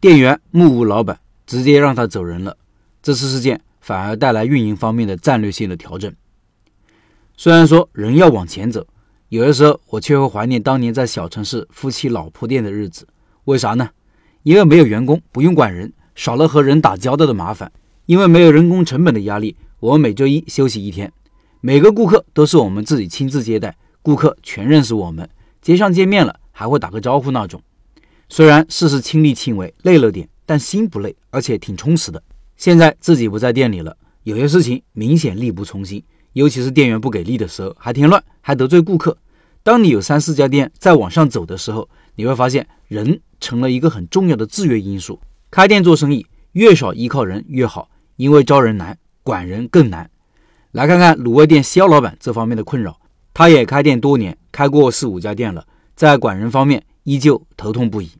店员目无老板，直接让他走人了。这次事件反而带来运营方面的战略性的调整。虽然说人要往前走，有的时候我却会怀念当年在小城市夫妻老婆店的日子。为啥呢？因为没有员工，不用管人，少了和人打交道的麻烦。因为没有人工成本的压力，我们每周一休息一天，每个顾客都是我们自己亲自接待，顾客全认识我们，街上见面了还会打个招呼那种。虽然事事亲力亲为，累了点，但心不累，而且挺充实的。现在自己不在店里了，有些事情明显力不从心，尤其是店员不给力的时候，还添乱，还得罪顾客。当你有三四家店在往上走的时候，你会发现人成了一个很重要的制约因素。开店做生意，越少依靠人越好。因为招人难，管人更难。来看看卤味店肖老板这方面的困扰。他也开店多年，开过四五家店了，在管人方面依旧头痛不已。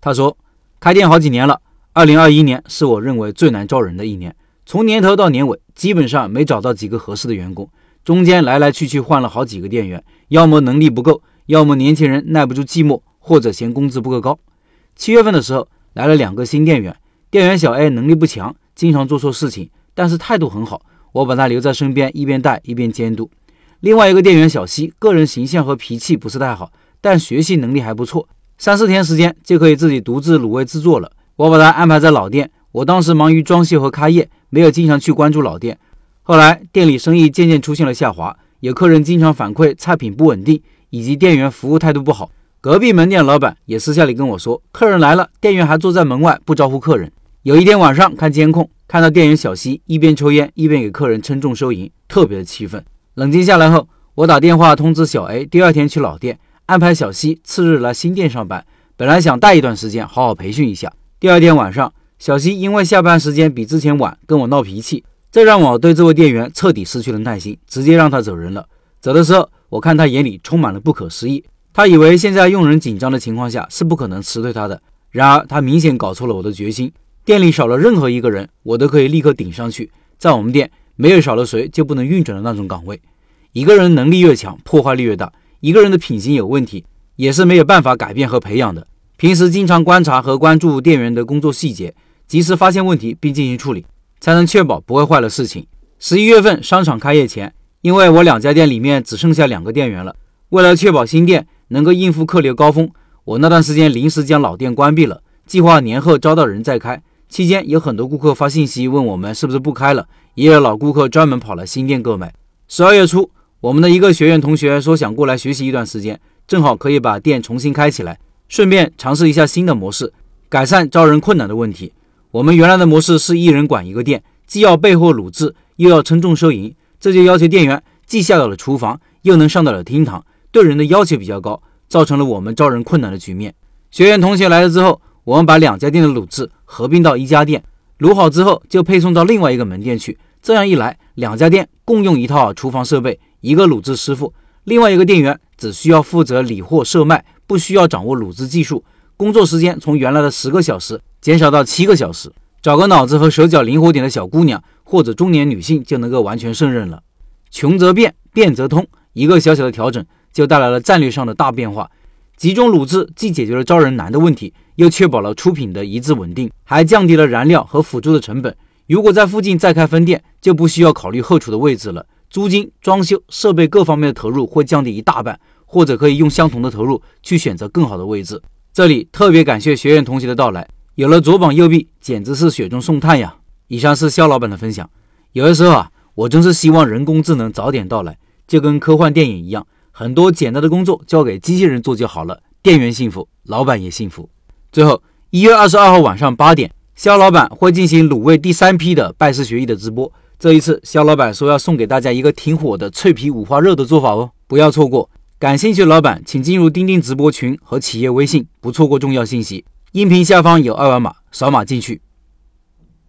他说：“开店好几年了，二零二一年是我认为最难招人的一年。从年头到年尾，基本上没找到几个合适的员工，中间来来去去换了好几个店员，要么能力不够，要么年轻人耐不住寂寞，或者嫌工资不够高。七月份的时候来了两个新店员，店员小 A 能力不强。”经常做错事情，但是态度很好，我把他留在身边，一边带一边监督。另外一个店员小西，个人形象和脾气不是太好，但学习能力还不错，三四天时间就可以自己独自卤味制作了。我把他安排在老店，我当时忙于装修和开业，没有经常去关注老店。后来店里生意渐渐出现了下滑，有客人经常反馈菜品不稳定，以及店员服务态度不好。隔壁门店老板也私下里跟我说，客人来了，店员还坐在门外不招呼客人。有一天晚上看监控，看到店员小西一边抽烟一边给客人称重收银，特别的气愤。冷静下来后，我打电话通知小 A，第二天去老店安排小西次日来新店上班。本来想带一段时间好好培训一下。第二天晚上，小西因为下班时间比之前晚跟我闹脾气，这让我对这位店员彻底失去了耐心，直接让他走人了。走的时候，我看他眼里充满了不可思议，他以为现在用人紧张的情况下是不可能辞退他的，然而他明显搞错了我的决心。店里少了任何一个人，我都可以立刻顶上去。在我们店，没有少了谁就不能运转的那种岗位。一个人能力越强，破坏力越大。一个人的品行有问题，也是没有办法改变和培养的。平时经常观察和关注店员的工作细节，及时发现问题并进行处理，才能确保不会坏了事情。十一月份商场开业前，因为我两家店里面只剩下两个店员了，为了确保新店能够应付客流高峰，我那段时间临时将老店关闭了，计划年后招到人再开。期间有很多顾客发信息问我们是不是不开了，也有老顾客专门跑来新店购买。十二月初，我们的一个学员同学说想过来学习一段时间，正好可以把店重新开起来，顺便尝试一下新的模式，改善招人困难的问题。我们原来的模式是一人管一个店，既要备货卤制，又要称重收银，这就要求店员既下到了厨房，又能上到了厅堂，对人的要求比较高，造成了我们招人困难的局面。学员同学来了之后。我们把两家店的卤制合并到一家店，卤好之后就配送到另外一个门店去。这样一来，两家店共用一套厨房设备，一个卤制师傅，另外一个店员只需要负责理货售卖，不需要掌握卤制技术。工作时间从原来的十个小时减少到七个小时，找个脑子和手脚灵活点的小姑娘或者中年女性就能够完全胜任了。穷则变，变则通，一个小小的调整就带来了战略上的大变化。集中卤制既解决了招人难的问题，又确保了出品的一致稳定，还降低了燃料和辅助的成本。如果在附近再开分店，就不需要考虑后厨的位置了，租金、装修、设备各方面的投入会降低一大半，或者可以用相同的投入去选择更好的位置。这里特别感谢学院同学的到来，有了左膀右臂，简直是雪中送炭呀！以上是肖老板的分享。有的时候啊，我真是希望人工智能早点到来，就跟科幻电影一样。很多简单的工作交给机器人做就好了，店员幸福，老板也幸福。最后，一月二十二号晚上八点，肖老板会进行卤味第三批的拜师学艺的直播。这一次，肖老板说要送给大家一个挺火的脆皮五花肉的做法哦，不要错过。感兴趣的老板请进入钉钉直播群和企业微信，不错过重要信息。音频下方有二维码，扫码进去。